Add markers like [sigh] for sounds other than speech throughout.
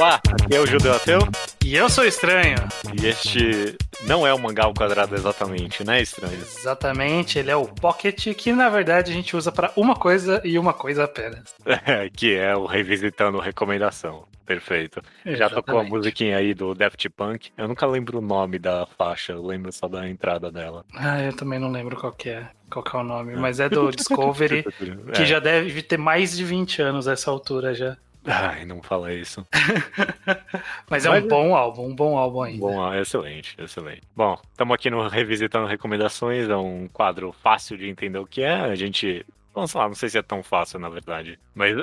Olá, aqui é o Judeu Ateu. E eu sou estranho. E este não é o mangá ao quadrado exatamente, né, estranho? Exatamente, ele é o Pocket, que na verdade a gente usa para uma coisa e uma coisa apenas. [laughs] É, que é o Revisitando Recomendação. Perfeito. Exatamente. Já tocou a musiquinha aí do Daft Punk. Eu nunca lembro o nome da faixa, eu lembro só da entrada dela. Ah, eu também não lembro qual que é, qual que é o nome, mas é do [laughs] Discovery, que é. já deve ter mais de 20 anos essa altura já. Ai, não fala isso. [laughs] Mas é um bom álbum, um bom álbum ainda. Bom, excelente, excelente. Bom, estamos aqui no Revisitando Recomendações, é um quadro fácil de entender o que é. A gente Vamos lá, não sei se é tão fácil, na verdade. [laughs] Mas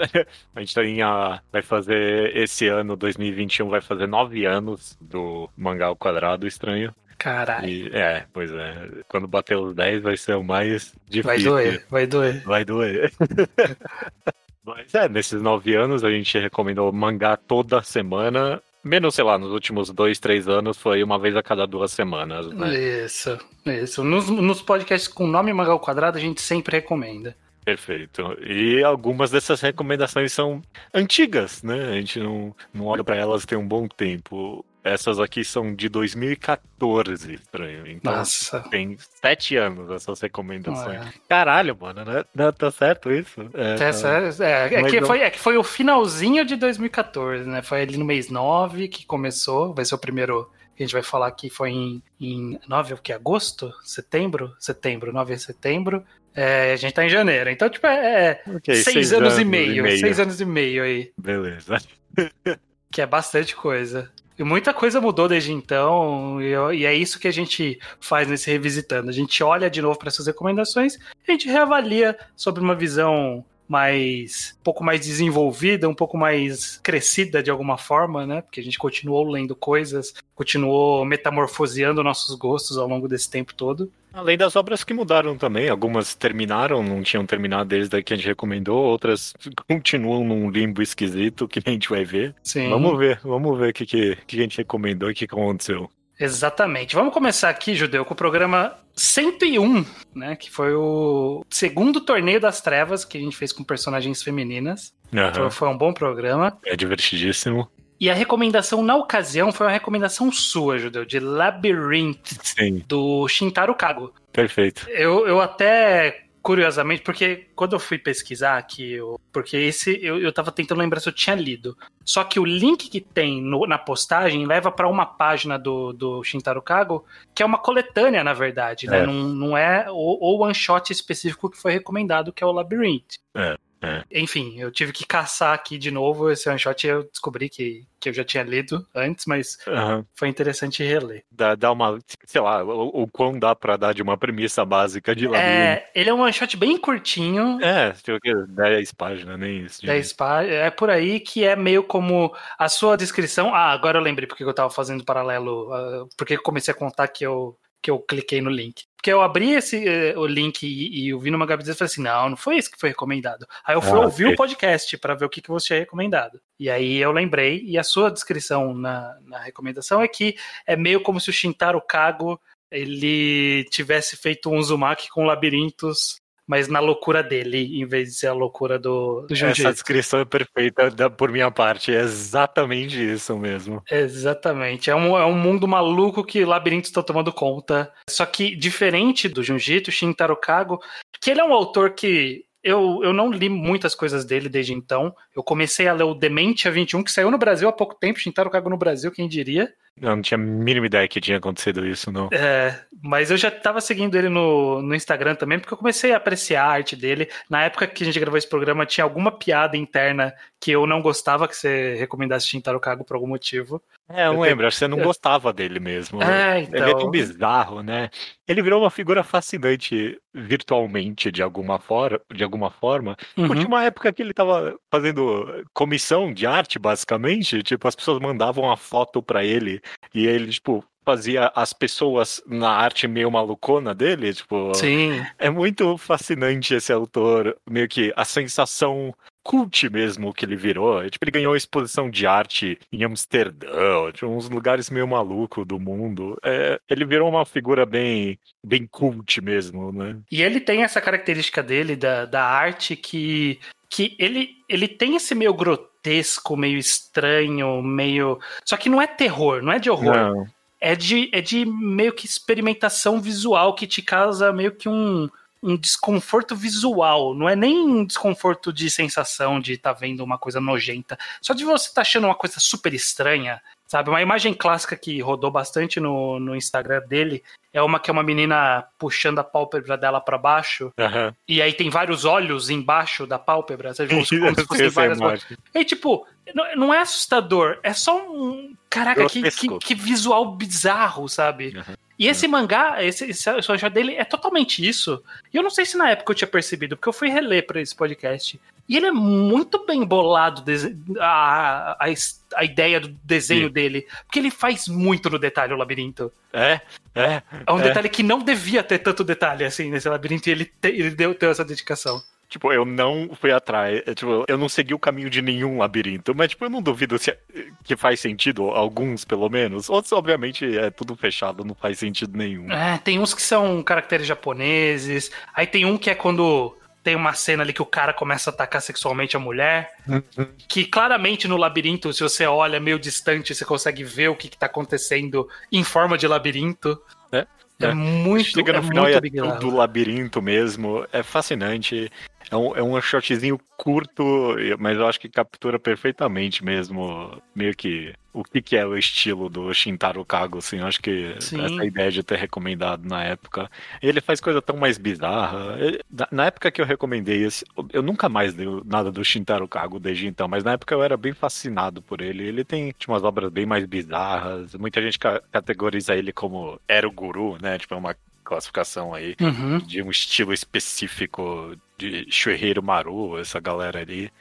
a gente tem a, vai fazer esse ano, 2021, vai fazer nove anos do Mangá ao Quadrado Estranho. Caralho. E, é, pois é. Quando bater os 10 vai ser o mais difícil. Vai doer, vai doer. Vai doer. [laughs] Mas é, nesses nove anos a gente recomendou mangá toda semana. Menos, sei lá, nos últimos dois, três anos foi uma vez a cada duas semanas, né? Isso, isso. Nos, nos podcasts com nome Mangá ao Quadrado a gente sempre recomenda. Perfeito. E algumas dessas recomendações são antigas, né? A gente não, não olha para elas tem um bom tempo. Essas aqui são de 2014, estranho. Então Nossa. tem sete anos essas recomendações. É. Caralho, mano, né? Não, tá certo isso? É, tá certo. É, é, que não... foi, é que foi o finalzinho de 2014, né? Foi ali no mês 9 que começou. Vai ser o primeiro que a gente vai falar que foi em, em 9, o que? Agosto? Setembro? Setembro, 9 de setembro. É, a gente tá em janeiro. Então, tipo, é, é okay, seis, seis anos, anos, e meio, e meio. Seis anos e meio aí. Beleza. [laughs] que é bastante coisa. E muita coisa mudou desde então, e, é isso que a gente faz nesse Revisitando. A gente olha de novo para essas recomendações e a gente reavalia sobre uma visão mais um pouco mais desenvolvida, um pouco mais crescida de alguma forma, né? Porque a gente continuou lendo coisas, continuou metamorfoseando nossos gostos ao longo desse tempo todo. Além das obras que mudaram também, algumas terminaram, não tinham terminado desde que a gente recomendou, outras continuam num limbo esquisito que a gente vai ver. Sim. Vamos ver, vamos ver o que, que, que a gente recomendou e o que aconteceu. Exatamente. Vamos começar aqui, Judeu, com o programa 101, né? Que foi o segundo torneio das trevas que a gente fez com personagens femininas. Uhum. Então foi um bom programa. É divertidíssimo. E a recomendação na ocasião foi uma recomendação sua, Judeu, de Labyrinth, Sim. do Shintaro Kago. Perfeito. Eu, eu até curiosamente, porque quando eu fui pesquisar aqui, eu, porque esse eu, eu tava tentando lembrar se eu tinha lido. Só que o link que tem no, na postagem leva para uma página do, do Shintaro Kago, que é uma coletânea, na verdade, né? É. Não, não é o, o one shot específico que foi recomendado, que é o Labyrinth. É. É. Enfim, eu tive que caçar aqui de novo esse one shot e eu descobri que, que eu já tinha lido antes, mas uhum. foi interessante reler. Dá, dá uma, sei lá, o, o quão dá pra dar de uma premissa básica de lá. É, ele é um one shot bem curtinho. É, tipo, 10 páginas, nem isso. 10 páginas, é por aí que é meio como a sua descrição. Ah, agora eu lembrei porque eu tava fazendo paralelo, uh, porque eu comecei a contar que eu que eu cliquei no link. Porque eu abri esse, uh, o link e, e eu vi numa Gabi e falei assim: não, não foi esse que foi recomendado. Aí eu fui ah, ouvir o okay. para ver o que, que você tinha recomendado. E aí eu lembrei, e a sua descrição na, na recomendação é que é meio como se o Shintaro Kago ele tivesse feito um Uzumaki com labirintos mas na loucura dele, em vez de ser a loucura do, do Essa descrição é perfeita da, por minha parte, é exatamente isso mesmo. Exatamente, é um, é um mundo maluco que labirintos estão tomando conta. Só que diferente do Junjito, Shintaro Kago, que ele é um autor que eu, eu não li muitas coisas dele desde então. Eu comecei a ler o Dementia 21, que saiu no Brasil há pouco tempo, Shintaro Kago no Brasil, quem diria. Eu não tinha a mínima ideia que tinha acontecido isso, não. É, mas eu já tava seguindo ele no, no Instagram também, porque eu comecei a apreciar a arte dele. Na época que a gente gravou esse programa, tinha alguma piada interna que eu não gostava que você recomendasse Shintaro Kago por algum motivo. É, eu, eu lembro, tenho... acho que você não [laughs] gostava dele mesmo. É, então... Ele é tão bizarro, né? Ele virou uma figura fascinante virtualmente, de alguma, for... de alguma forma. Uhum. Tinha uma época que ele tava fazendo comissão de arte, basicamente. Tipo, as pessoas mandavam uma foto para ele e ele, tipo, fazia as pessoas na arte meio malucona dele, tipo. Sim. É muito fascinante esse autor, meio que a sensação cult mesmo que ele virou. Tipo, ele ganhou exposição de arte em Amsterdã, tipo, uns lugares meio maluco do mundo. É, ele virou uma figura bem, bem cult mesmo, né? E ele tem essa característica dele da, da arte que que ele, ele tem esse meio grotesco, meio estranho, meio. Só que não é terror, não é de horror. Não. É de, é de meio que experimentação visual que te causa meio que um, um desconforto visual. Não é nem um desconforto de sensação de estar tá vendo uma coisa nojenta. Só de você estar tá achando uma coisa super estranha. Sabe, uma imagem clássica que rodou bastante no, no Instagram dele é uma que é uma menina puxando a pálpebra dela para baixo. Uhum. E aí tem vários olhos embaixo da pálpebra. Sabe, como, se [laughs] fossem várias E tipo, não, não, é assustador, é só um. Caraca, que, que, que, visual bizarro, sabe? Uhum. E esse mangá, esse, esse dele é totalmente isso. E eu não sei se na época eu tinha percebido, porque eu fui reler para esse podcast. E ele é muito bem bolado a, a, a ideia do desenho Sim. dele. Porque ele faz muito no detalhe o labirinto. É, é. É um é. detalhe que não devia ter tanto detalhe assim nesse labirinto e ele, te, ele deu, deu essa dedicação. Tipo, eu não fui atrás. É, tipo, eu não segui o caminho de nenhum labirinto. Mas, tipo, eu não duvido se que faz sentido, alguns pelo menos. Outros, obviamente, é tudo fechado, não faz sentido nenhum. É, tem uns que são caracteres japoneses. Aí tem um que é quando tem uma cena ali que o cara começa a atacar sexualmente a mulher. Uhum. Que claramente no labirinto, se você olha meio distante, você consegue ver o que, está acontecendo em forma de labirinto. É, é, é muito Chega no é final muito e é tudo labirinto mesmo. É fascinante. É um, é um shotzinho curto, mas eu acho que captura perfeitamente mesmo, meio que o que, que é o estilo do Shintaro Kago, assim, eu acho que Sim. essa ideia de ter recomendado na época. Ele faz coisa tão mais bizarra. Na época que eu recomendei esse, eu nunca mais dei nada do Shintaro Kago desde então, mas na época eu era bem fascinado por ele. Ele tem tipo, umas obras bem mais bizarras. Muita gente ca categoriza ele como era o guru, né? Tipo, é uma classificação aí uhum. de um estilo específico de Shueihiro Maru, essa galera ali.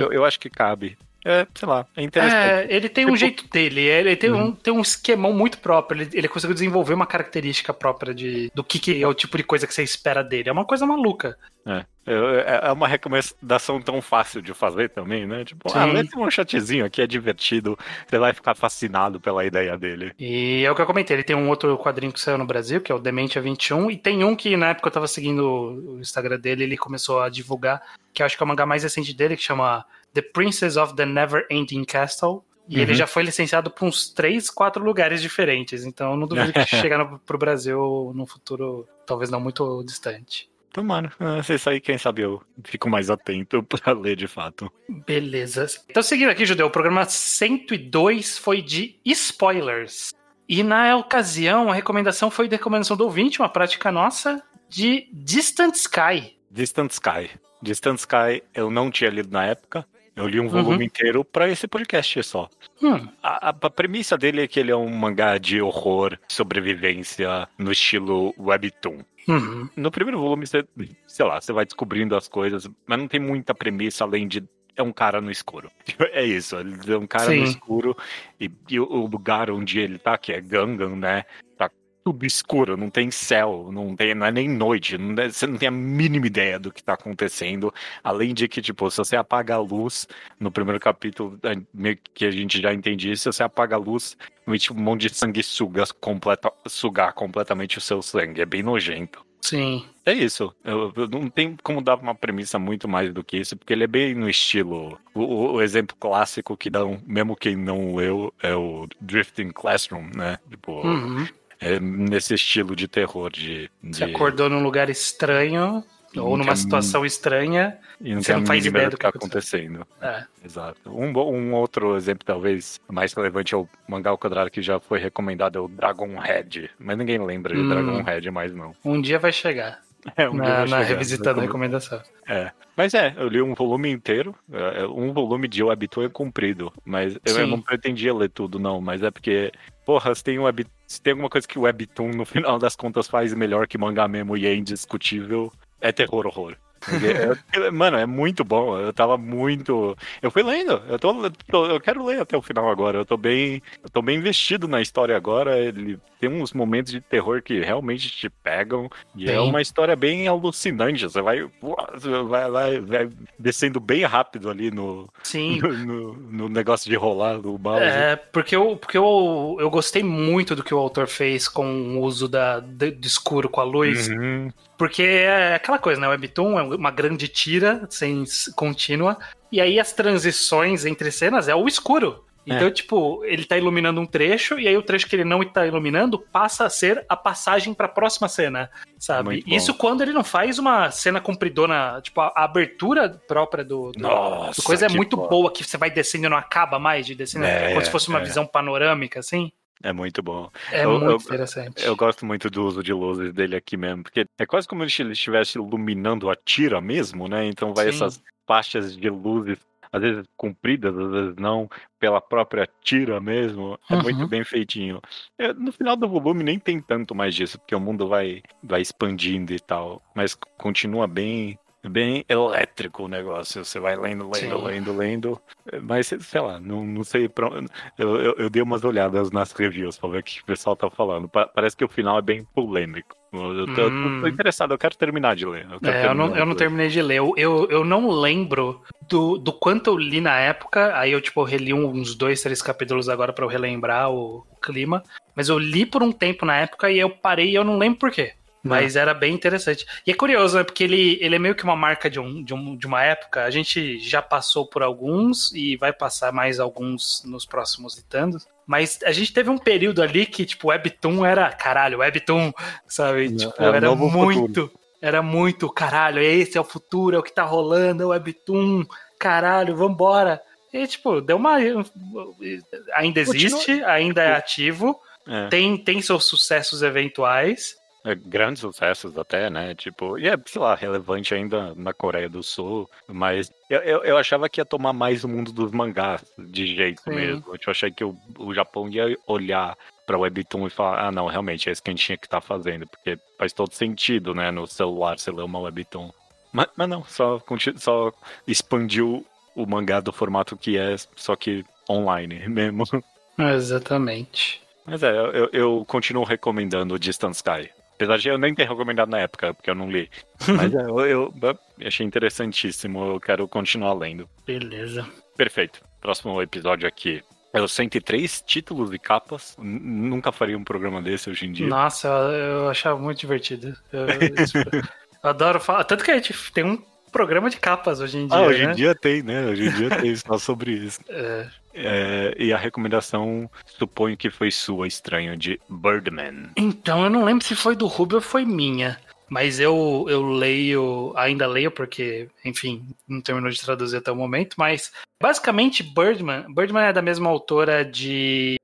Eu, eu acho que cabe. É, sei lá, é interessante. É, ele tem tipo... um jeito dele, ele tem, uhum. um, tem um esquemão muito próprio, ele, ele conseguiu desenvolver uma característica própria de, do que, que, é o tipo de coisa que você espera dele. É uma coisa maluca. É, é, é uma recomendação tão fácil de fazer também, né? Tipo, Sim. ah, lê um chatzinho aqui, é divertido, você vai ficar fascinado pela ideia dele. E é o que eu comentei, ele tem um outro quadrinho que saiu no Brasil, que é o Dementia 21, e tem um que na época eu tava seguindo o Instagram dele, ele começou a divulgar, que eu acho que é o mangá mais recente dele, que chama The Princess of the Never Ending Castle. E uhum. ele já foi licenciado para uns três, quatro lugares diferentes. Então não duvido que [laughs] chegar no, pro Brasil no futuro, talvez não muito distante. Tomara. Se sair, quem sabe eu fico mais atento [laughs] para ler de fato. Beleza. Então, seguindo aqui, Judeu, o programa 102 foi de spoilers. E na ocasião, a recomendação foi de recomendação do ouvinte, uma prática nossa, de Distant Sky. Distant Sky. Distant Sky eu não tinha lido na época. Eu li um volume uhum. inteiro para esse podcast só. Hum. A, a, premissa dele é que ele é um mangá de horror, sobrevivência, no estilo webtoon. Uhum. No primeiro volume, você, sei lá, você vai descobrindo as coisas, mas não tem muita premissa além de é um cara no escuro. [laughs] É isso, é um cara Sim. no escuro e, e, o lugar onde ele tá, que é Gangan, né? Tudo escuro, não tem céu, não, tem, não é nem noite, não, você não tem a mínima ideia do que tá acontecendo. Além de que, tipo, se você apaga a luz, no primeiro capítulo, é, meio que a gente já entende isso, se você apaga a luz, um monte de sangue suga, completa, sugar completamente o seu sangue. É bem nojento. Sim. É isso. Eu, eu, não tem como dar uma premissa muito mais do que isso, porque ele é bem no estilo. O, o exemplo clássico que dá, um, mesmo quem não leu, é o Drifting Classroom, né? Tipo, uhum. É nesse estilo de terror. De, de... Você acordou num lugar estranho, ou numa situação estranha, e não você não faz ideia do que está acontecendo. É. Exato. Um, um outro exemplo, talvez mais relevante, é o mangá ao quadrado que já foi recomendado, é o Dragon Head. Mas ninguém lembra de hum. Dragon Head mais, não. Um dia vai chegar. É, um na, na revisitando a recomendação. É. Mas é, eu li um volume inteiro. É, um volume de Webtoon é comprido. Mas eu, não pretendia ler tudo, não. Mas é porque, porra, se tem, web, se tem alguma coisa que o Webtoon, no final das contas, faz melhor que mangá mesmo e é indiscutível, é terror horror. [laughs] Mano, é muito bom. Eu tava muito. Eu fui lendo. Eu, tô, eu quero ler até o final agora. Eu tô bem. Eu tô bem investido na história agora. Ele tem uns momentos de terror que realmente te pegam. E é uma história bem alucinante. Você vai, vai, vai, vai descendo bem rápido ali no, Sim. [laughs] No, no, no, negócio de rolar do mouse. É, porque, eu, porque eu, eu gostei muito do que o autor fez com o uso da, do escuro com a luz. Uhum. Porque é aquela coisa, né? O Webtoon é uma grande tira, sem contínua, e aí as transições entre cenas é o escuro. Então, é. tipo, ele tá iluminando um trecho, e aí o trecho que ele não tá iluminando passa a ser a passagem pra próxima cena, sabe? Isso quando ele não faz uma cena compridona, tipo, a, a abertura própria do, do, Nossa, do coisa é muito boa, que você vai descendo e não acaba mais de descendo, é, como se fosse uma é. visão panorâmica, assim. É muito bom. É eu, muito eu, interessante. Eu gosto muito do uso de luzes dele aqui mesmo, porque é quase como se ele estivesse iluminando a tira mesmo, né? Então vai Sim. essas faixas de luzes às vezes compridas, às vezes não, pela própria tira mesmo. É uhum. muito bem feitinho. É, no final do volume nem tem tanto mais disso, porque o mundo vai, vai expandindo e tal. Mas continua bem bem elétrico o negócio. Você vai lendo, lendo, Sim. lendo, lendo. Mas, sei lá, não, não sei pra eu, eu, eu, dei umas olhadas nas reviews pra ver o que o pessoal tá falando. Parece que o final é bem polêmico. Eu tô, hum. tô interessado, eu quero terminar de ler. Eu, é, eu não, eu não terminei de ler. Eu, eu, eu não lembro do, do quanto eu li na época. Aí eu, tipo, reli uns dois, três capítulos agora para eu relembrar o, o clima. Mas eu li por um tempo na época e eu parei e eu não lembro por quê. Mas era bem interessante. E é curioso, né? Porque ele, ele é meio que uma marca de, um, de, um, de uma época. A gente já passou por alguns e vai passar mais alguns nos próximos ditandos. Mas a gente teve um período ali que, tipo, Webtoon era. Caralho, Webtoon, sabe? tipo, era, era muito. Futuro. Era muito, caralho, esse é o futuro, é o que tá rolando, é o Webtoon, caralho, vambora. E, tipo, deu uma. Ainda existe, Continua. ainda é ativo, é. Tem, tem seus sucessos eventuais. É, grandes sucessos até, né? Tipo, e é, sei lá, relevante ainda na Coreia do Sul, mas eu, eu, eu achava que ia tomar mais o mundo dos mangás de jeito Sim. mesmo. Eu achei que o, o Japão ia olhar para o Webtoon e falar, ah, não, realmente é isso que a gente tinha que estar tá fazendo, porque faz todo sentido, né? No celular você lê uma Webtoon. Mas, mas não, só, só expandiu o mangá do formato que é, só que online [laughs] mesmo. Exatamente. Mas é, eu, eu continuo recomendando o Distance Sky. Apesar de eu nem ter recomendado na época, porque eu não li. [laughs] Mas é, eu, eu, achei interessantíssimo, eu quero continuar lendo. Beleza. Perfeito. Próximo episódio aqui. É os 103 títulos e capas. Nunca faria um programa desse hoje em dia. Nossa, eu, eu achava muito divertido. Eu, [laughs] eu adoro falar. Tanto que a gente tem um programa de capas hoje em ah, dia. Ah, hoje né? em dia tem, né? Hoje em dia tem só sobre isso. [laughs] É. É, e a recomendação, suponho que foi sua, estranho, de Birdman. Então, eu não lembro se foi do Rubio ou foi minha. Mas eu, eu leio, ainda leio, porque, enfim, não terminou de traduzir até o momento. Mas, basicamente, Birdman. Birdman é da mesma autora de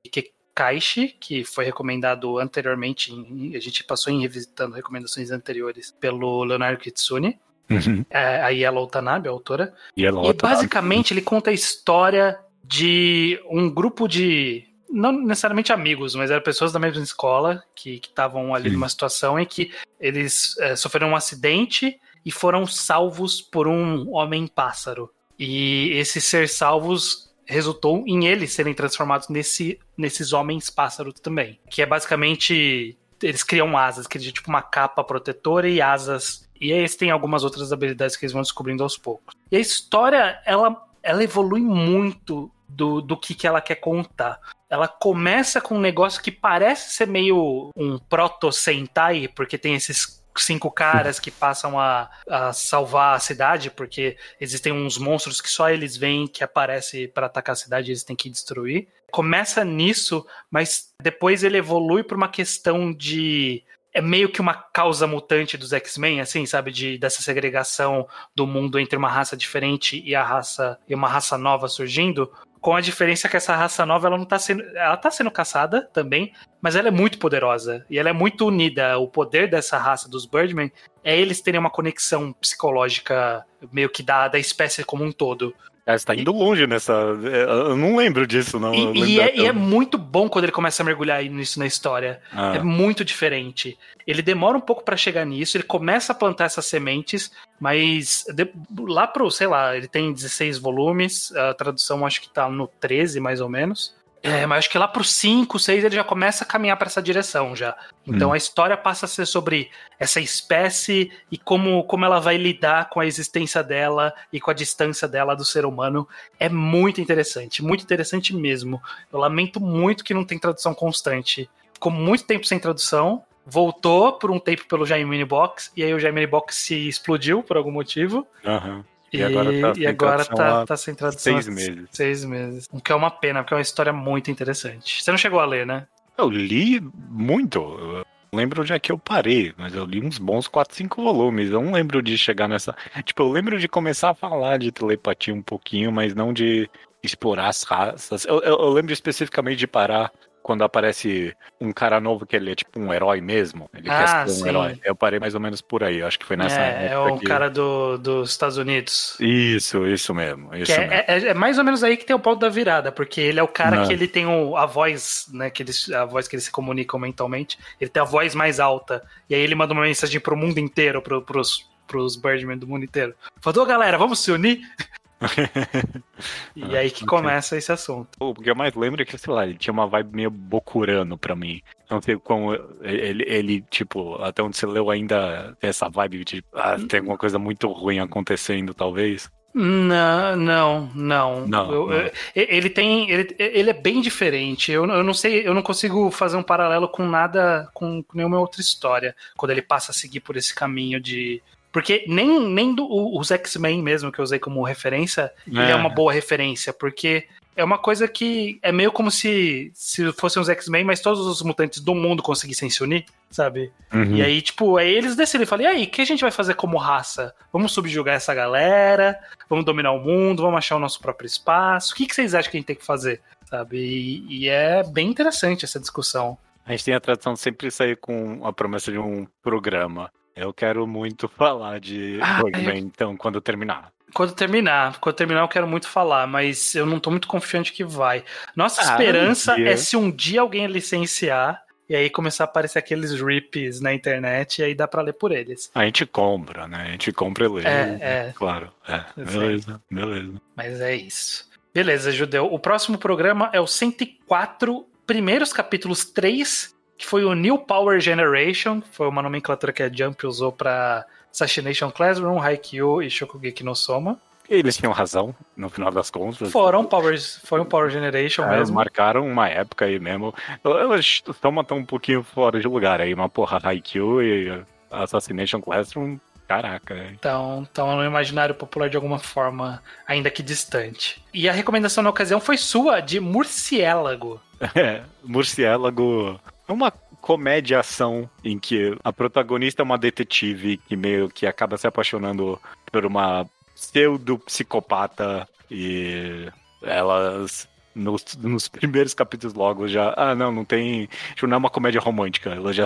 Kaishi, que foi recomendado anteriormente. a gente passou em revisitando recomendações anteriores pelo Leonardo Kitsune. Uhum. É, a Yellow Tanabe, a autora. Yellow e basicamente ele conta a história de um grupo de. Não necessariamente amigos, mas eram pessoas da mesma escola que estavam ali Sim. numa situação em que eles é, sofreram um acidente e foram salvos por um homem-pássaro. E esse ser salvos resultou em eles serem transformados nesse, nesses homens-pássaros também. Que é basicamente. Eles criam asas, criam tipo uma capa protetora e asas. E aí eles têm algumas outras habilidades que eles vão descobrindo aos poucos. E a história, ela, ela evolui muito do, do que, que ela quer contar. Ela começa com um negócio que parece ser meio um proto-Sentai, porque tem esses cinco caras que passam a, a salvar a cidade, porque existem uns monstros que só eles veem que aparecem para atacar a cidade e eles têm que destruir. Começa nisso, mas depois ele evolui para uma questão de é meio que uma causa mutante dos X-Men, assim, sabe, de dessa segregação do mundo entre uma raça diferente e a raça e uma raça nova surgindo, com a diferença que essa raça nova ela não tá sendo. Ela tá sendo caçada também, mas ela é muito poderosa. E ela é muito unida. O poder dessa raça dos Birdmen é eles terem uma conexão psicológica meio que da, da espécie como um todo. É, você tá indo longe nessa. É, eu não lembro disso, não. E, e, é, e, é, muito bom quando ele começa a mergulhar nisso na história. Ah. É muito diferente. Ele demora um pouco para chegar nisso, ele começa a plantar essas sementes, mas de, lá pro, sei lá, ele tem 16 volumes, a tradução acho que tá no 13 mais ou menos. É, mas acho que lá pro 5, 6 ele já começa a caminhar para essa direção já. Então hum. a história passa a ser sobre essa espécie e como, como ela vai lidar com a existência dela e com a distância dela do ser humano. É muito interessante, muito interessante mesmo. Eu lamento muito que não tem tradução constante. Ficou muito tempo sem tradução. voltou por um tempo pelo Jaimini Box, e aí o Jaimini Box se explodiu por algum motivo. Aham. E, E agora tá e tradução tá, há tá sem tradução. seis meses. Seis meses. O que é uma pena, porque é uma história muito interessante. Você não chegou a ler, né? Eu li muito. Eu lembro onde é que eu parei, mas eu li uns bons 4, 5 volumes. Eu não lembro de chegar nessa. Tipo, eu lembro de começar a falar de telepatia um pouquinho, mas não de explorar as raças. Eu, eu- eu lembro especificamente de parar quando aparece um cara novo que ele é tipo um herói mesmo. Ele Ah, quer ser um sim. herói. Eu parei mais ou menos por aí. Acho que foi nessa é, é o que- cara do, dos Estados Unidos. Isso, isso mesmo. Isso é, mesmo. é- é- é mais ou menos aí que tem o ponto da virada, porque ele é o cara Não. que ele tem o- a voz, né? Que eles, a voz que eles se comunicam mentalmente. Ele tem a voz mais alta. E aí ele manda uma mensagem pro mundo inteiro, pro, pros, pros Birdmen do mundo inteiro. Falou, galera, vamos se unir? [laughs] e Ah, aí que ok. começa esse assunto. O que eu mais lembro é que, sei lá, ele tinha uma vibe meio Bokurano pra mim. Não sei como ele, ele, tipo, até onde você leu ainda essa vibe de ah, tem alguma coisa muito ruim acontecendo, talvez. Não, não, não. Não, Eu- não. eu- ele tem. Ele, ele é bem diferente. Eu, eu não sei, eu não consigo fazer um paralelo com nada, com nenhuma outra história. Quando ele passa a seguir por esse caminho de. Porque nem, nem do, os X-Men mesmo, que eu usei como referência, ele é uma boa referência, porque é uma coisa que é meio como se, se fossem os X-Men, mas todos os mutantes do mundo conseguissem se unir, sabe? Uhum. E aí, tipo, aí eles decidem, falam, e aí, o que a gente vai fazer como raça? Vamos subjugar essa galera, vamos dominar o mundo, vamos achar o nosso próprio espaço. O que, que vocês acham que a gente tem que fazer? Sabe? E, e é bem interessante essa discussão. A gente tem a tradição de sempre sair com a promessa de um programa. Eu quero muito falar de Ah, Birdman, então, quando eu terminar. Quando terminar, quando terminar eu quero muito falar, mas eu não tô muito confiante que vai. Nossa Ah, esperança é se um dia alguém licenciar e aí começar a aparecer aqueles rips na internet e aí dá pra ler por eles. A gente compra, né? A gente compra e lê. É, é. Claro. É. Eu. Beleza, beleza. Mas é isso. Beleza, Judeu. O próximo programa é o 104, primeiros capítulos 3, que foi o New Power Generation, que foi uma nomenclatura que a Jump usou pra Assassination Classroom, Haikyuu e Shokugeki no Soma. Eles tinham razão, no final das contas. Foram Powers, foi um Power Generation É, mesmo. marcaram uma época aí mesmo. Elas estão tão um pouquinho fora de lugar aí, uma porra Haikyuu e Assassination Classroom, caraca. Então, estão no imaginário popular de alguma forma, ainda que distante. E a recomendação na ocasião foi sua, de Murciélago. [laughs] É, Murciélago uma comédia ação em que a protagonista é uma detetive que meio que acaba se apaixonando por uma pseudo psicopata e elas nos, nos primeiros capítulos logo já ah não não tem tipo, não é uma comédia romântica ela já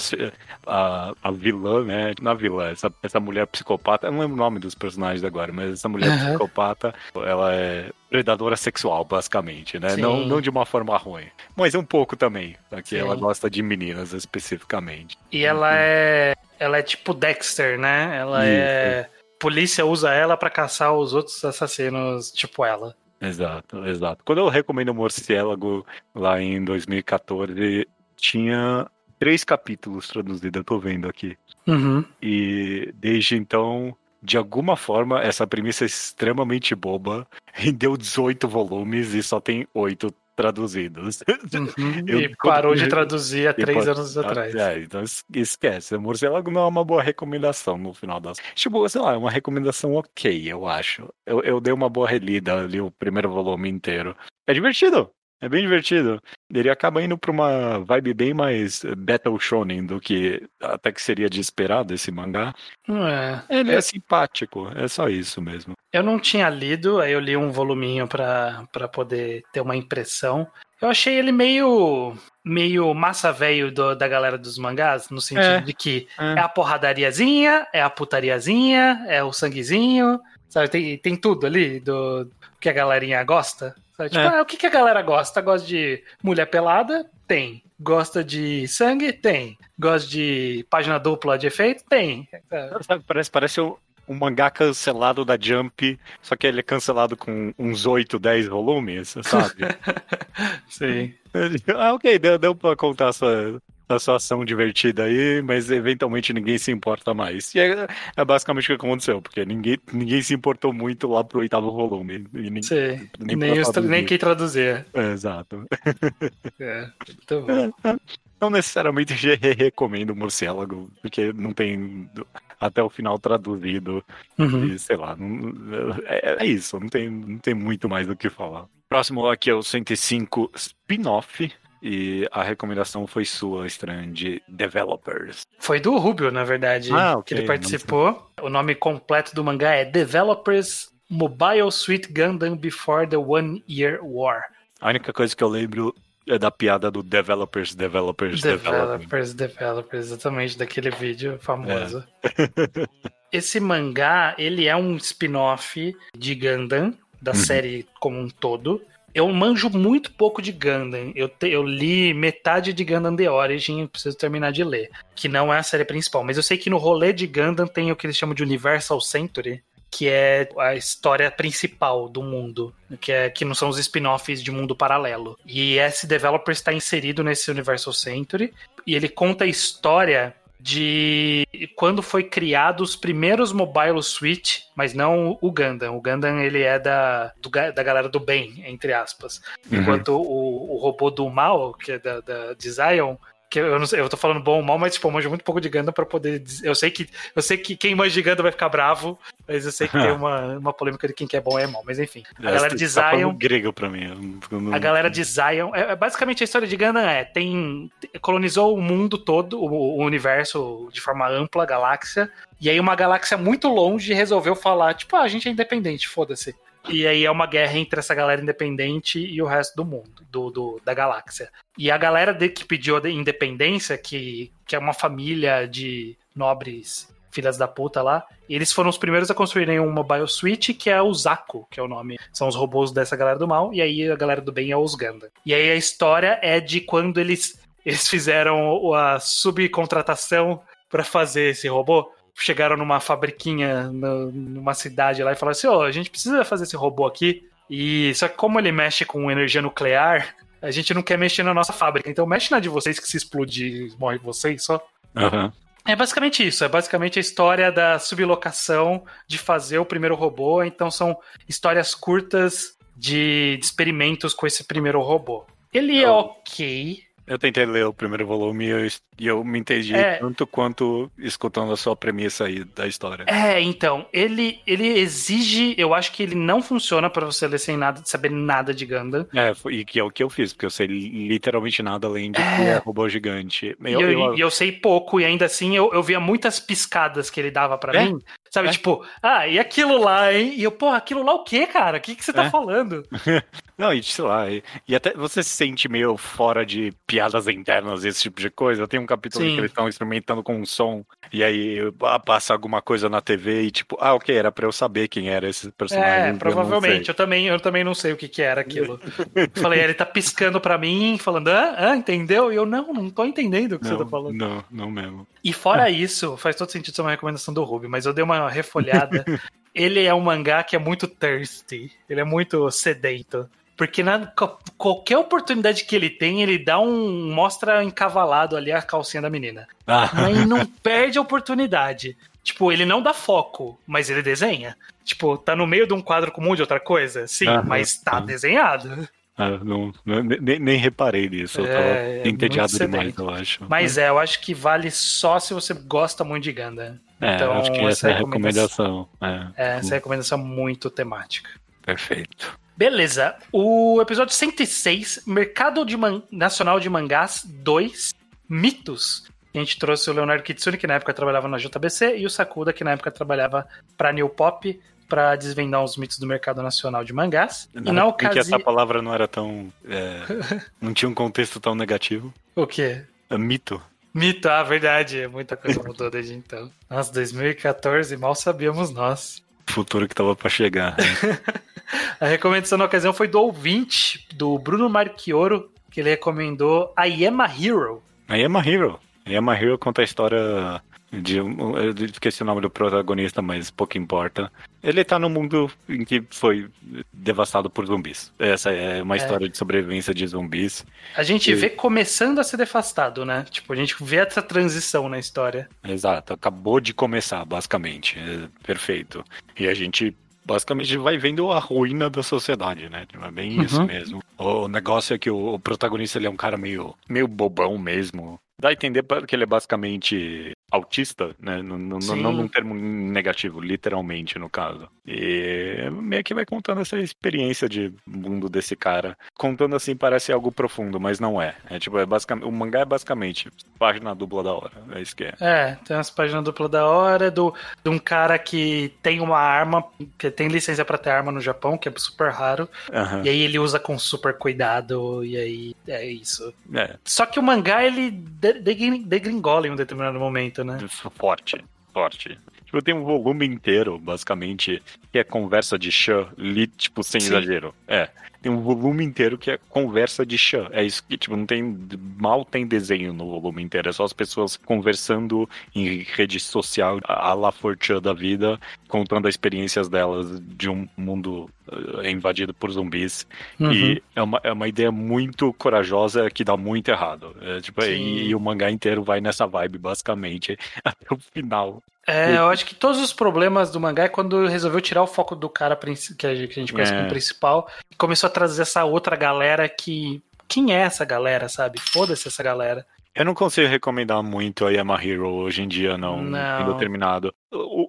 a, a vilã né na vilã essa, essa mulher psicopata eu não lembro o nome dos personagens agora mas essa mulher Aham. psicopata ela é predadora sexual basicamente né Sim. não, não de uma forma ruim mas um pouco também porque Sim. ela gosta de meninas especificamente E ela é. Ela é tipo Dexter, né? Ela é. Polícia usa ela pra caçar os outros assassinos, tipo ela. Exato, exato. Quando eu recomendo o Morciélago lá em 2014, tinha três capítulos traduzidos, eu tô vendo aqui. Uhum. E desde então, de alguma forma, essa premissa é extremamente boba [laughs] rendeu 18 volumes e só tem oito traduzidos. Uhum. Eu- e parou de traduzir há três pode- anos atrás. É, então es- esquece. O Morcélago não é uma boa recomendação no final das. Tipo, sei lá, é uma recomendação ok, eu acho. Eu, eu dei uma boa relida ali o primeiro volume inteiro. É divertido. É bem divertido. Ele acaba indo pra uma vibe bem mais Battle Shonen do que até que seria de esperar desse mangá. É. Ele é simpático, é só isso mesmo. Eu não tinha lido, aí eu li um voluminho pra, pra poder ter uma impressão. Eu achei ele meio meio massa velho da galera dos mangás, no sentido É. de que É. é a porradariazinha, é a putariazinha, é o sanguezinho, sabe? Tem, tem tudo ali do que a galerinha gosta. Sabe? Tipo, É. ah, o que, que a galera gosta? Gosta de mulher pelada? Tem. Gosta de sangue? Tem. Gosta de página dupla de efeito? Tem. Parece, parece um, um mangá cancelado da Jump, só que ele é cancelado com uns 8, 10 volumes, sabe? [laughs] Sim. [laughs] ah, ok, deu, deu pra contar sua, a sua ação divertida aí, mas eventualmente ninguém se importa mais. E é, é basicamente o que aconteceu, porque ninguém, ninguém se importou muito lá pro oitavo volume. Nem, Sim, nem, nem, os, nem quem traduzir. É, exato. [laughs] É, muito bom. [laughs] Não necessariamente [laughs] recomendo o Morcélago, porque não tem até o final traduzido. Uhum. E, sei lá, não, é, é, isso, não tem, não tem muito mais do que falar. Próximo aqui é o 105 Spin-off. E a recomendação foi sua, Strand, Developers. Foi do Rubio, na verdade, ah, okay. que ele participou. O nome completo do mangá é Developers Mobile Suit Gundam Before the One Year War. A única coisa que eu lembro é da piada do developers, developers, developers, developers, exatamente daquele vídeo famoso. É. [laughs] Esse mangá, ele é um spin-off de Gundam, da uhum. série como um todo. Eu manjo muito pouco de Gundam. Eu, te, eu li metade de Gundam The Origin, preciso terminar de ler. Que não é a série principal. Mas eu sei que no rolê de Gundam tem o que eles chamam de Universal Century, que é a história principal do mundo, que, é, que não são os spin-offs de mundo paralelo. E esse developer está inserido nesse Universal Century e ele conta a história de quando foi criado os primeiros mobile Switch, mas não o Gundam. O Gundam ele é da, do, da galera do bem, entre aspas. Uhum. Enquanto o, o robô do mal, que é da, da de Zion, que eu não sei, eu tô falando bom ou mal, mas tipo, eu manjo muito pouco de Gundam pra poder dizer. Eu sei que, eu sei que quem manja de Gundam vai ficar bravo, mas eu sei que tem [laughs] uma, uma polêmica de quem que é bom é mal. Mas enfim. A galera de tá Zion. grego pra mim. Não... A galera de Zion. É, é, basicamente a história de Gundam é: tem. colonizou o mundo todo, o, o universo de forma ampla, a galáxia. E aí uma galáxia muito longe resolveu falar, tipo, ah, a gente é independente, foda-se. E aí é uma guerra entre essa galera independente e o resto do mundo, do, do da galáxia. E a galera de, que pediu a independência, que, que é uma família de nobres filhas da puta lá, eles foram os primeiros a construírem um mobile suite que é o Zaku, que é o nome. São os robôs dessa galera do mal, e aí a galera do bem é os Ganda. E aí a história é de quando eles, eles fizeram a subcontratação para fazer esse robô chegaram numa fabriquinha no, numa cidade lá e falaram assim: ó, oh, a gente precisa fazer esse robô aqui. E só que como ele mexe com energia nuclear, a gente não quer mexer na nossa fábrica. Então mexe na de vocês que se explodir, morre vocês só. Uhum. É basicamente isso, é basicamente a história da sublocação de fazer o primeiro robô. Então são histórias curtas de, de experimentos com esse primeiro robô. Ele é ok, eu tentei ler o primeiro volume e eu, eu me entendi é, tanto quanto escutando a sua premissa aí da história. É, então, ele, ele exige, eu acho que ele não funciona para você ler sem nada, saber nada de Gundam. É, e que é o que eu fiz, porque eu sei literalmente nada além de é. que é robô gigante. E eu, eu, eu, sei pouco, e ainda assim eu, eu via muitas piscadas que ele dava para é? mim. Sabe, é? tipo, ah, e aquilo lá, hein? E eu, pô, aquilo lá o quê, cara? O que, que você tá é? falando? [laughs] Não, e sei lá, e, e, até você se sente meio fora de piadas internas, esse tipo de coisa. Tem um capítulo Sim. que eles estão experimentando com um som, e aí ah, passa alguma coisa na TV e tipo, ah, ok, era pra eu saber quem era esse personagem. É, provavelmente. Eu, eu também, eu também não sei o que, que era aquilo. Falei, ele tá piscando pra mim, falando, ah, ah, entendeu? E eu, não, não tô entendendo o que não, você tá falando. Não, não mesmo. E fora [laughs] isso, faz todo sentido ser uma recomendação do Ruby, mas eu dei uma refolhada. [laughs] ele é um mangá que é muito thirsty, ele é muito sedento. Porque na, qualquer oportunidade que ele tem, ele dá um. mostra encavalado ali a calcinha da menina. Ah. Mas não perde a oportunidade. Tipo, ele não dá foco, mas ele desenha. Tipo, tá no meio de um quadro comum de outra coisa? Sim, ah, mas tá desenhado. Ah, não, nem, nem, reparei nisso. Eu tava é, é entediado demais, eu acho. Mas é. é. eu acho que vale só se você gosta muito de Ganda. É, então, acho que essa, é a recomendação. recomendação. É. é, essa é a recomendação muito temática. Perfeito. Beleza. O episódio 106, Mercado de Man... Nacional de Mangás 2, Mitos. A gente trouxe o Leonardo Kitsune, que na época trabalhava na JBC, e o Sakuda, que na época trabalhava para New Pop, para desvendar os mitos do mercado nacional de mangás. Não, e na ocasião... que essa palavra não era tão... É... [laughs] não tinha um contexto tão negativo. O quê? É mito. Mito, ah, verdade. Muita coisa mudou desde então. Nossa, 2014, mal sabíamos nós. Futuro que tava para chegar. [laughs] A recomendação na ocasião foi do ouvinte, do Bruno Marchioro, que ele recomendou a Yema Hero. A Yema Hero. A Yema Hero conta a história De, eu esqueci o nome do protagonista, mas pouco importa. Ele tá no mundo em que foi devastado por zumbis. Essa é uma é. história de sobrevivência de zumbis. A gente e... vê começando a ser devastado, né? Tipo, a gente vê essa transição na história. Exato, acabou de começar, basicamente. É perfeito. E a gente basicamente vai vendo a ruína da sociedade, né? É bem uhum. isso mesmo. O negócio é que o, o protagonista ele é um cara meio, meio bobão mesmo. Dá a entender que ele é basicamente autista, né? Não, não, não num termo negativo, literalmente, no caso. E meio que vai contando essa experiência de mundo desse cara. Contando assim parece algo profundo, mas não é. É tipo, é basicamente. O mangá é basicamente página dupla da hora. É isso que é. É, tem umas páginas dupla da hora do, de um cara que tem uma arma, que tem licença para ter arma no Japão, que é super raro. Uhum. E aí ele usa com super cuidado, e aí é isso. É. Só que o mangá, ele degringola em um determinado momento, né? Forte, forte. Tipo, tem um volume inteiro, basicamente, que é conversa de li, tipo, sem Sim. exagero. É. Tem um volume inteiro que é conversa de chã. É isso que, tipo, não tem. Mal tem desenho no volume inteiro. É só as pessoas conversando em rede social, a la Fortran da vida, contando as experiências delas de um mundo uh, invadido por zumbis. Uhum. E é uma, é uma ideia muito corajosa que dá muito errado. É, tipo, e, e, o mangá inteiro vai nessa vibe, basicamente, [laughs] até o final. É, eu acho que todos os problemas do mangá é quando resolveu tirar o foco do cara que a gente conhece é. como principal e começou a trazer essa outra galera que. Quem é essa galera, sabe? Foda-se essa galera. Eu não consigo recomendar muito a Yama Hero hoje em dia, não, não. terminado.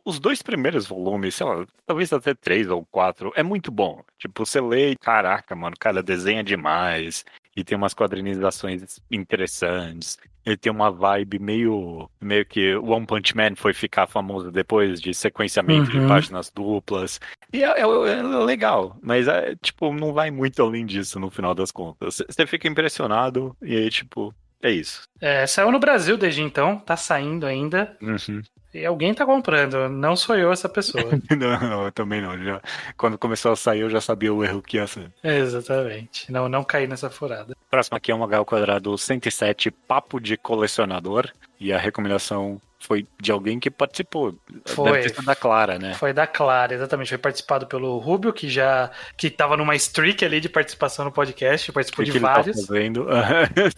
Os dois primeiros volumes, sei lá, talvez até três ou quatro, é muito bom. Tipo, você lê e, caraca, mano, cara, desenha demais. E tem umas quadrinizações interessantes. Ele tem uma vibe meio, meio que o One Punch Man foi ficar famoso depois de sequenciamento uhum. de páginas duplas. E é, é, é legal, mas é, tipo, não vai muito além disso no final das contas. Você fica impressionado e aí, tipo, é isso. É, saiu no Brasil desde então, tá saindo ainda. Uhum. E alguém tá comprando, não sou eu essa pessoa. [laughs] não, não, eu também não. Já, quando começou a sair, eu já sabia o erro que ia ser. Exatamente. Não, não caí nessa furada. Próximo aqui é um H quadrado 107, Papo de Colecionador. E a recomendação foi de alguém que participou. Foi. da Clara, né? Foi da Clara, exatamente. Foi participado pelo Rubio, que já que tava numa streak ali de participação no podcast, participou de tá vários. Tá fazendo.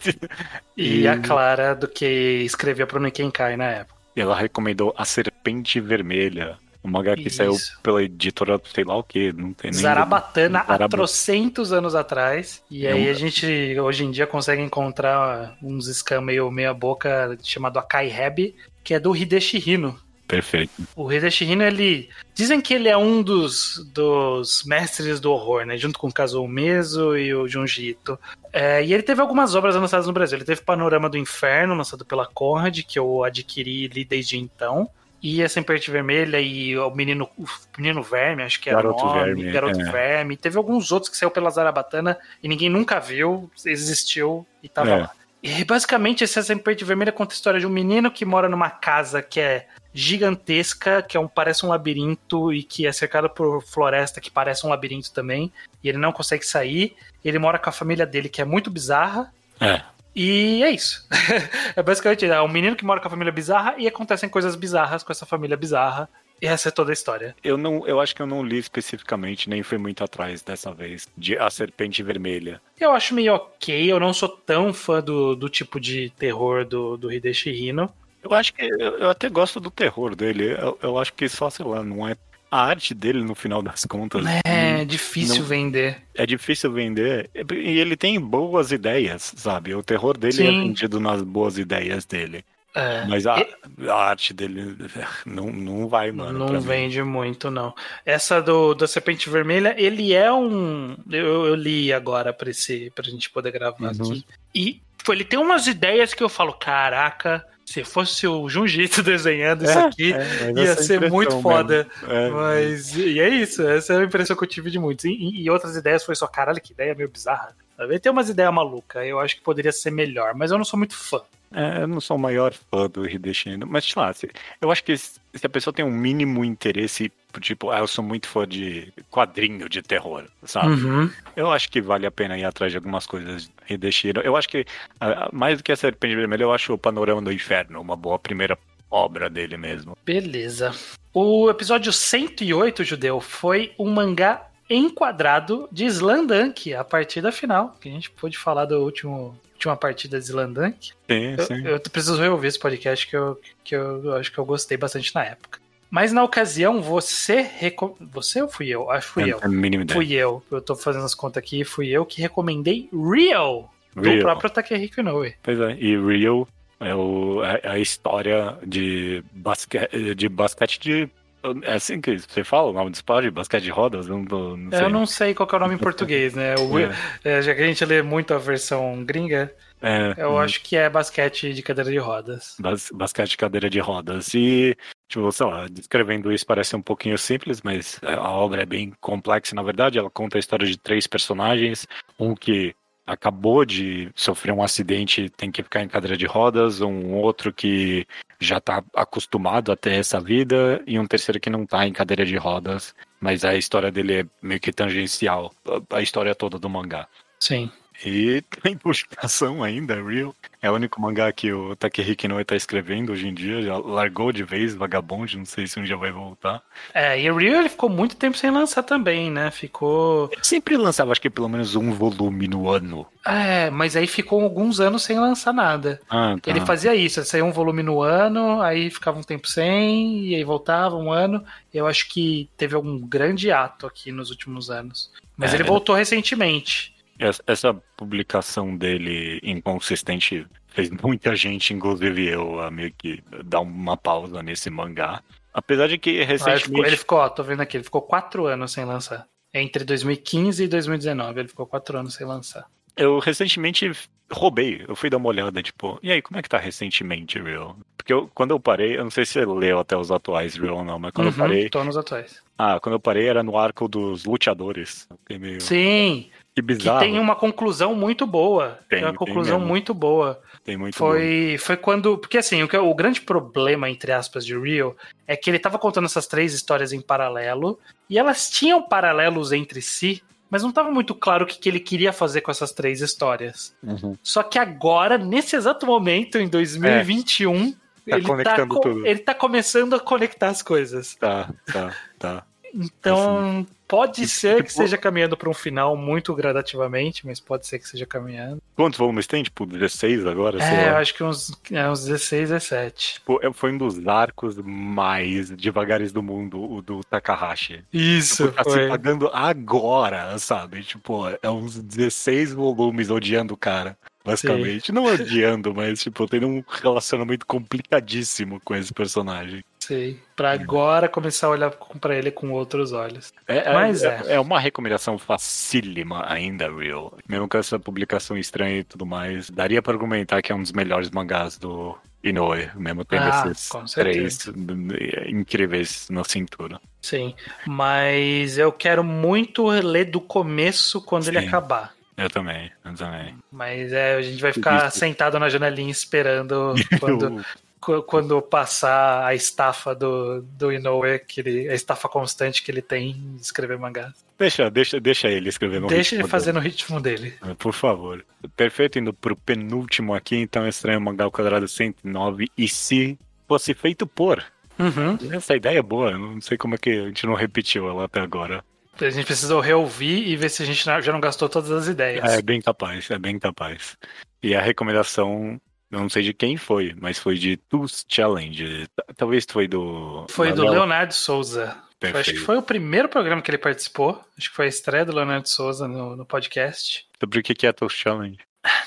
[laughs] e, e, a Clara, do que escrevia pro Niken Kai na época. E ela recomendou A Serpente Vermelha. Um mangá que Isso. saiu pela editora, sei lá o que, não tem nem. Zarabatana há trocentos anos atrás. E é aí a gente, hoje em dia, consegue encontrar uns scam meio meia-boca chamado Akai Heb, que é do Hideshi Hino. Perfeito. O Hideshi Hino, ele. Dizem que ele é um dos, dos mestres do horror, né? Junto com o Kazuo Meso e o Junji Ito. É, e ele teve algumas obras lançadas no Brasil. Ele teve Panorama do Inferno, lançado pela Conrad, que eu adquiri ali desde então. E a Serpente Vermelha e o Menino, o Menino Verme, acho que era Garoto o nome. Verme, Garoto é. Verme. Teve alguns outros que saiu pela Zarabatana e ninguém nunca viu, existiu e tava é. lá. E basicamente essa Serpente Vermelha conta a história de um menino que mora numa casa que é gigantesca, que é um, parece um labirinto e que é cercado por floresta que parece um labirinto também. E ele não consegue sair. Ele mora com a família dele, que é muito bizarra. É. E é isso. [laughs] é basicamente é um menino que mora com a família bizarra e acontecem coisas bizarras com essa família bizarra. E essa é toda a história. Eu não, eu acho que eu não li especificamente, nem fui muito atrás dessa vez, de A Serpente Vermelha. Eu acho meio ok, eu não sou tão fã do, do tipo de terror do, do Hideshi Hino. Eu acho que eu até gosto do terror dele. Eu, eu acho que só, sei lá, não é a arte dele, no final das contas. É, não, difícil não, vender. É difícil vender. E ele tem boas ideias, sabe? O terror dele é Sim. é vendido nas boas ideias dele. É. Mas a, a, arte dele não, não vai, mano. Não vende mim. muito, não. Essa do da Serpente Vermelha, ele é um. Eu, eu li agora pra, esse, pra gente poder gravar uhum. aqui. E tipo, ele tem umas ideias que eu falo, caraca, se fosse o Junjito [laughs] desenhando isso é, aqui, é, ia ser muito foda. É, mas, e é isso, essa é a impressão que eu tive de muitos. E, e outras ideias foi só, caralho, que ideia meio bizarra. Tem umas ideias malucas, eu acho que poderia ser melhor, mas eu não sou muito fã. É, eu não sou o maior fã do Hideshi ainda, mas sei lá, eu acho que se a pessoa tem um mínimo interesse, tipo, ah, eu sou muito fã de quadrinho de terror, sabe? Uhum. Eu acho que vale a pena ir atrás de algumas coisas Hideshi. Eu acho que, mais do que a Serpente Vermelha, eu acho o Panorama do Inferno uma boa primeira obra dele mesmo. Beleza. O episódio 108, Judeu, foi um mangá enquadrado de Slandunk, a partida final, que a gente pôde falar da última, última partida de Slandunk. Sim, eu, sim. Eu preciso reouvir esse podcast que eu, que eu acho que eu gostei bastante na época. Mas na ocasião, você. Reco... Você ou fui eu? Acho que fui É, eu. é a ideia. Fui eu. Eu tô fazendo as contas aqui. Fui eu que recomendei Real, do Real. próprio Takehiko Inoue. Pois é, e Real é, o, é a história de, basque, de basquete de. É assim que você fala o nome do esporte? Basquete de rodas? Eu não, não sei. Eu não sei qual é o nome em português, né? O, É. é, já que a gente lê muito a versão gringa, É, eu acho que é basquete de cadeira de rodas. bas- basquete de cadeira de rodas. E, tipo, sei lá, descrevendo isso parece um pouquinho simples, mas a obra é bem complexa, na verdade. Ela conta a história de três personagens. Um que acabou de sofrer um acidente tem que ficar em cadeira de rodas. Um outro que já tá acostumado a ter essa vida. E um terceiro que não tá em cadeira de rodas. Mas a história dele é meio que tangencial. A história toda do mangá. Sim. E [laughs] tem publicação ainda, Real. É o único mangá que o Takehiko Inoue tá escrevendo hoje em dia. Já largou de vez, vagabonde, não sei se um dia vai voltar. É, e o Real ele ficou muito tempo sem lançar também, né? Ficou. Ele sempre lançava, acho que pelo menos um volume no ano. É, mas aí ficou alguns anos sem lançar nada. Ah, tá. Ele fazia isso, saía um volume no ano, aí ficava um tempo sem, e aí voltava um ano. Eu acho que teve algum grande ato aqui nos últimos anos. Mas É. ele voltou recentemente. Essa, publicação dele inconsistente fez muita gente, inclusive eu, a meio que dar uma pausa nesse mangá. Apesar de que Ah, ele, recentemente. ficou, ele ficou, ó, tô vendo aqui, ele ficou quatro anos sem lançar. Entre 2015 e 2019, ele ficou quatro anos sem lançar. Eu recentemente roubei, eu fui dar uma olhada, tipo, e aí, como é que tá recentemente, Real? Porque eu- quando eu parei, eu não sei se você leu até os atuais Real ou não, mas quando eu Uhum, parei. Tô nos atuais. Ah, quando eu parei era no arco dos luteadores. Eu meio. Sim, Que que bizarro. tem uma conclusão muito boa. Tem, Tem uma tem conclusão mesmo. muito boa. Tem muito. Foi, foi quando. Porque assim, o, que- o grande problema, entre aspas, de Real é que ele tava contando essas três histórias em paralelo, e elas tinham paralelos entre si, mas não tava muito claro o que, que ele queria fazer com essas três histórias. Uhum. Só que agora, nesse exato momento, em 2021, Tá ele, tá conectando co- tudo. ele tá começando a conectar as coisas. Tá, tá, tá. Então, pode ser que tipo- esteja caminhando para um final muito gradativamente, mas pode ser que esteja caminhando. Quantos volumes tem? Tipo, 16 agora? É, eu acho que uns, é, uns 16, 17. Tipo, foi um dos arcos mais devagares do mundo, o do Takahashi. Isso, Tipo, tá se pagando agora, sabe? Tipo, é uns 16 volumes odiando o cara. Basicamente. Não odiando, mas, tipo, tendo um relacionamento complicadíssimo com esse personagem. Sei. Pra agora começar a olhar pra ele com outros olhos. É, é- Mas é, é. é uma recomendação facílima ainda, Real. Mesmo com essa publicação estranha e tudo mais, daria pra argumentar que é um dos melhores mangás do Inoue, mesmo tendo Ah, esses com três incríveis na cintura. Sim. Mas eu quero muito ler do começo quando ele Sim. acabar. Eu também, eu também. Mas é, a gente vai ficar sentado na janelinha esperando [laughs] quando, qu- quando passar a estafa do, do Inoue, que ele, a estafa constante que ele tem em escrever mangá. Deixa, deixa, deixa ele escrever no Deixa ele fazer no ritmo dele. dele, Por favor. Perfeito, indo pro penúltimo aqui, então Estranho Mangá ao Quadrado 109. E se fosse feito por? Uhum. Essa ideia é boa, não sei como é que a gente não repetiu ela até agora. A gente precisou reouvir e ver se a gente já não gastou todas as ideias. É bem capaz, é bem capaz. E a recomendação, não sei de quem foi, mas foi de Tools Challenge. Talvez foi do. Foi do. Leonardo Souza. Perfeito. Acho que foi o primeiro programa que ele participou. Acho que foi a estreia do Leonardo Souza no, no podcast. Sobre o que é Tools Challenge?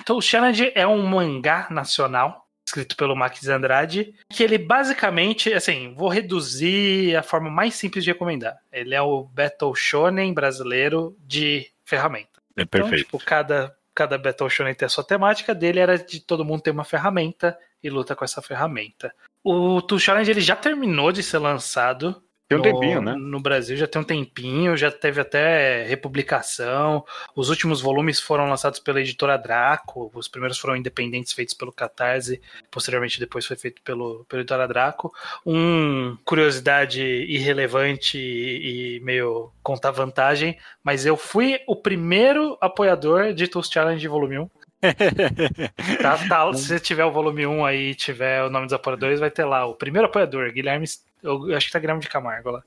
Então, o Challenge é um mangá nacional escrito pelo Max Andrade, que ele basicamente, assim, vou reduzir a forma mais simples de recomendar. Ele é o Battle Shonen brasileiro de ferramenta. É Então, perfeito. tipo, cada, cada Battle Shonen tem a sua temática, dele era de todo mundo ter uma ferramenta e luta com essa ferramenta. O Tool Challenge ele já terminou de ser lançado. Tem um no, tempinho, né? No Brasil já tem um tempinho, já teve até republicação. Os últimos volumes foram lançados pela editora Draco. Os primeiros foram independentes, feitos pelo Catarse. Posteriormente, depois foi feito pelo, pela editora Draco. Um curiosidade irrelevante e, e meio contar vantagem, mas eu fui o primeiro apoiador de Tools Challenge Volume 1. [laughs] tá, tá, se você tiver o volume 1 aí e tiver o nome dos apoiadores, vai ter lá o primeiro apoiador, Guilherme. Eu acho que tá Guilherme de Camargo lá.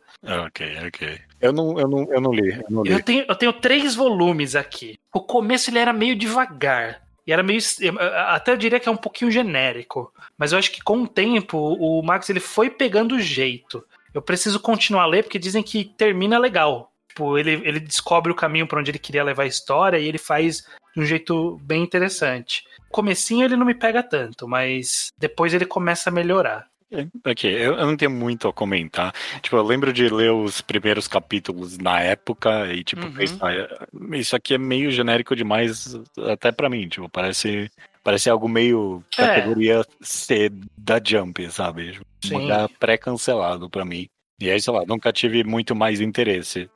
Ok, ok. Eu não, eu não, eu não li. Eu, não li. Eu, tenho, eu tenho três volumes aqui. O começo ele era meio devagar. E era meio. Até eu diria que é um pouquinho genérico. Mas eu acho que com o tempo, o Max ele foi pegando o jeito. Eu preciso continuar a ler porque dizem que termina legal. Tipo, ele, ele descobre o caminho para onde ele queria levar a história e ele faz de um jeito bem interessante. Comecinho ele não me pega tanto, mas depois ele começa a melhorar. Ok, eu, eu, não tenho muito a comentar. Tipo, eu lembro de ler os primeiros capítulos na época e, tipo, uhum. pensar, isso aqui é meio genérico demais até para mim, tipo, parece, parece algo meio é. categoria C da Jump, sabe? Tipo, pré-cancelado para mim. E aí, sei lá, nunca tive muito mais interesse.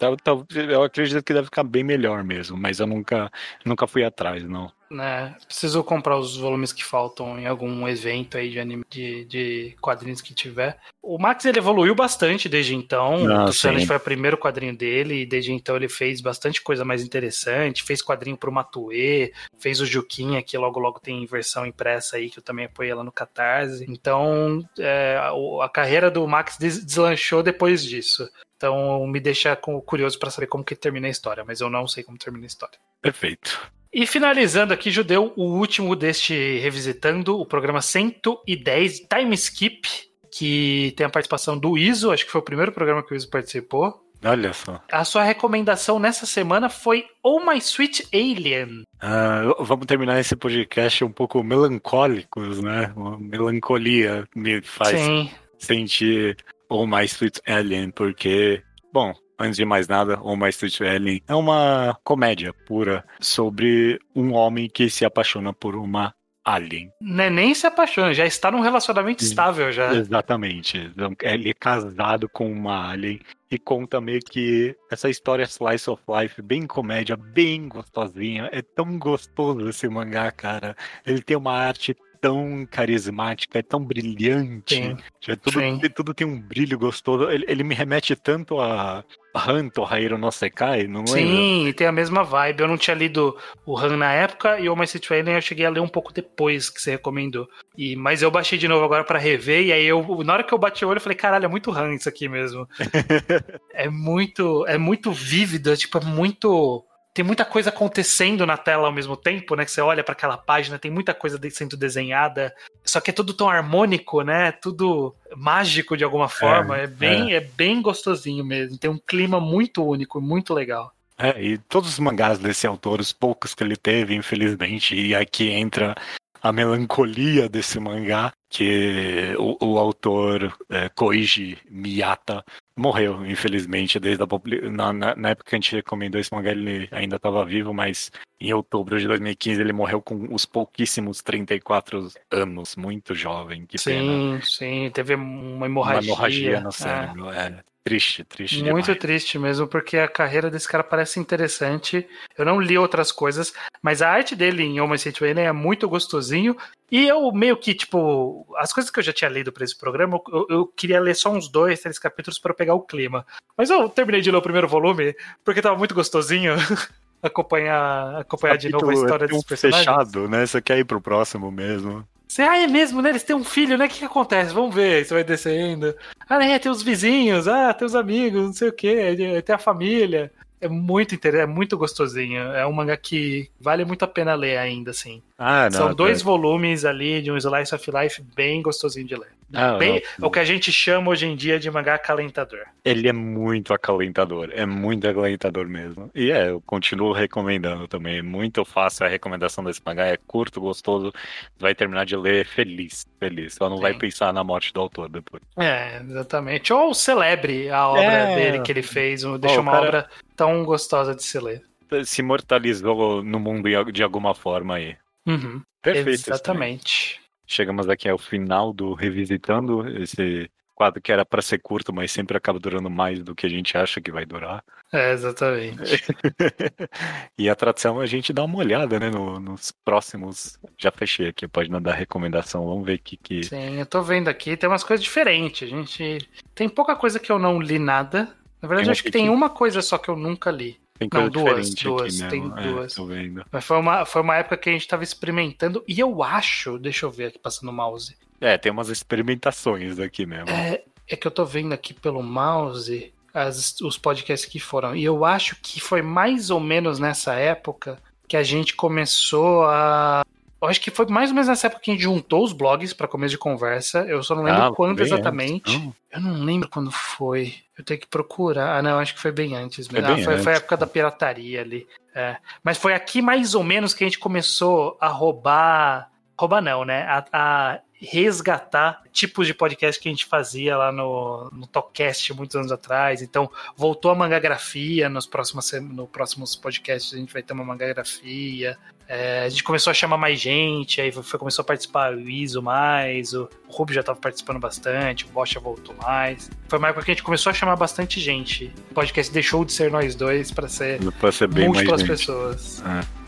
Eu acredito que deve ficar bem melhor mesmo, mas eu nunca, nunca fui atrás, não né? Preciso comprar os volumes que faltam em algum evento aí de, anime, de, de quadrinhos que tiver. O Max ele evoluiu bastante desde então. Ah, o Summit foi o primeiro quadrinho dele e desde então ele fez bastante coisa mais interessante. Fez quadrinho pro Matue, fez o Juquinha, que logo logo tem versão impressa aí, que eu também apoiei lá no Catarse. Então é, a, a carreira do Max deslanchou depois disso. Então me deixa curioso para saber como que termina a história, mas eu não sei como termina a história. Perfeito. E finalizando aqui, Judeu, o último deste Revisitando, o programa 110, Time Skip, que tem a participação do Iso, acho que foi o primeiro programa que o Iso participou. Olha só. A sua recomendação nessa semana foi Oh My Sweet Alien. Uh, vamos terminar esse podcast um pouco melancólicos, né? Uma melancolia me faz Sim. sentir Oh My Sweet Alien, porque, bom, antes de mais nada, O My Street Alien é uma comédia pura sobre um homem que se apaixona por uma alien. Não é nem se apaixona, já está num relacionamento estável já. Exatamente. Então, ele é casado com uma alien e conta meio que essa história slice of life, bem comédia, bem gostosinha. É tão gostoso esse mangá, cara. Ele tem uma arte tão carismática, é tão brilhante. Sim. É tudo, tudo tem um brilho gostoso. Ele, ele me remete tanto a Han Tohairo no Sekai, não lembro? Sim, tem a mesma vibe. Eu não tinha lido o Han na época e o My City Alien eu cheguei a ler um pouco depois que você recomendou. E, mas eu baixei de novo agora para rever e aí eu, na hora que eu bati o olho eu falei, caralho, é muito Han isso aqui mesmo. [laughs] é muito, é muito vívido, é, tipo, é muito tem muita coisa acontecendo na tela ao mesmo tempo, né? Que você olha para aquela página, tem muita coisa sendo desenhada, só que é tudo tão harmônico, né? Tudo mágico de alguma forma. É, é bem, é. é. bem gostosinho mesmo. Tem um clima muito único, muito legal. É, e todos os mangás desse autor, os poucos que ele teve, infelizmente, e aqui entra a melancolia desse mangá, que o, o autor é, Koichi Miyata morreu, infelizmente, desde a na, na, na, época que a gente recomendou esse mangá, ele ainda estava vivo, mas em outubro de 2015 ele morreu com os pouquíssimos 34 anos, muito jovem, que sim, pena. Sim, teve uma hemorragia. Uma hemorragia no cérebro, é. é. Triste, triste. Muito demais. triste mesmo, porque a carreira desse cara parece interessante. Eu não li outras coisas, mas a arte dele em Homem City é muito gostosinho. E eu meio que, tipo, as coisas que eu já tinha lido para esse programa, eu, eu, queria ler só uns dois, três capítulos para pegar o clima. Mas eu terminei de ler o primeiro volume, porque tava muito gostosinho. [laughs] acompanhar, acompanhar de novo a história é um personagens. fechado, né? Você quer ir pro próximo mesmo. Você, ah, é mesmo, né? Eles têm um filho, né? O que, que acontece? Vamos ver. Você vai descendo. Ah, é, tem os vizinhos, ah, tem os amigos, não sei o quê, tem a família. É muito interessante, é muito gostosinho. É um mangá que vale muito a pena ler ainda, assim. Ah, não, São dois volumes ali de um Slice of Life bem gostosinho de ler. Ah, bem, o que a gente chama hoje em dia de mangá acalentador. Ele é muito acalentador, é muito acalentador mesmo. E é, eu continuo recomendando também. É muito fácil a recomendação desse mangá, é curto, gostoso, vai terminar de ler feliz, feliz. Só não Sim. vai pensar na morte do autor depois. É, exatamente. Ou celebre a obra é... dele que ele fez, deixa oh, uma cara... obra tão gostosa de se ler. Se imortalizou no mundo de alguma forma aí. Uhum. Perfeito. Exatamente. Chegamos aqui ao final do Revisitando, esse quadro que era para ser curto, mas sempre acaba durando mais do que a gente acha que vai durar. É, exatamente. [laughs] e a tradição é a gente dá uma olhada, né, no, nos próximos. Já fechei aqui a página da recomendação, vamos ver o que, que. Sim, eu tô vendo aqui, tem umas coisas diferentes. A gente. Tem pouca coisa que eu não li nada. Na verdade, acho que tem uma coisa só que eu nunca li. Tem coisa Não, duas, diferente duas, aqui tem mesmo. É, duas. tô vendo. Mas foi uma, foi uma época que a gente tava experimentando, e eu acho, deixa eu ver aqui passando o mouse. É, tem umas experimentações aqui mesmo. É, é que eu tô vendo aqui pelo mouse as- os podcasts que foram. E eu acho que foi mais ou menos nessa época que a gente começou a. Eu acho que foi mais ou menos nessa época que a gente juntou os blogs para começo de conversa. Eu só não lembro Ah, quando exatamente. antes, não? Eu não lembro quando foi. Eu tenho que procurar. Ah, não, acho que foi bem antes. Foi mesmo. bem Ah, foi, foi a antes. época da pirataria ali. É. Mas foi aqui mais ou menos que a gente começou a roubar. Roubar não, né? A, a resgatar tipos de podcast que a gente fazia lá no, no Talkcast muitos anos atrás. Então, voltou a mangagrafia nos próximos, no próximos podcasts. A gente vai ter uma mangagrafia. É, a gente começou a chamar mais gente, aí foi, começou a participar o Iso mais, o, o Rubi já estava participando bastante, o Bocha voltou mais. Foi uma época que a gente começou a chamar bastante gente. O podcast deixou de ser nós dois para ser ser bem múltiplas pessoas. É,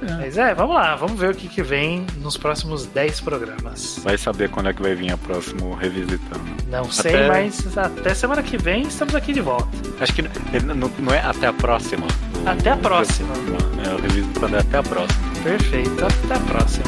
Mas é, vamos lá, vamos ver o que, que vem nos próximos 10 programas. Vai saber quando é que vai vir a próximo revisitando. Não sei, Até- mas até semana que vem estamos aqui de volta. Acho que não, não- é até a próxima. Até a próxima. É o revisitando é até a próxima. Perfeito, até a próxima.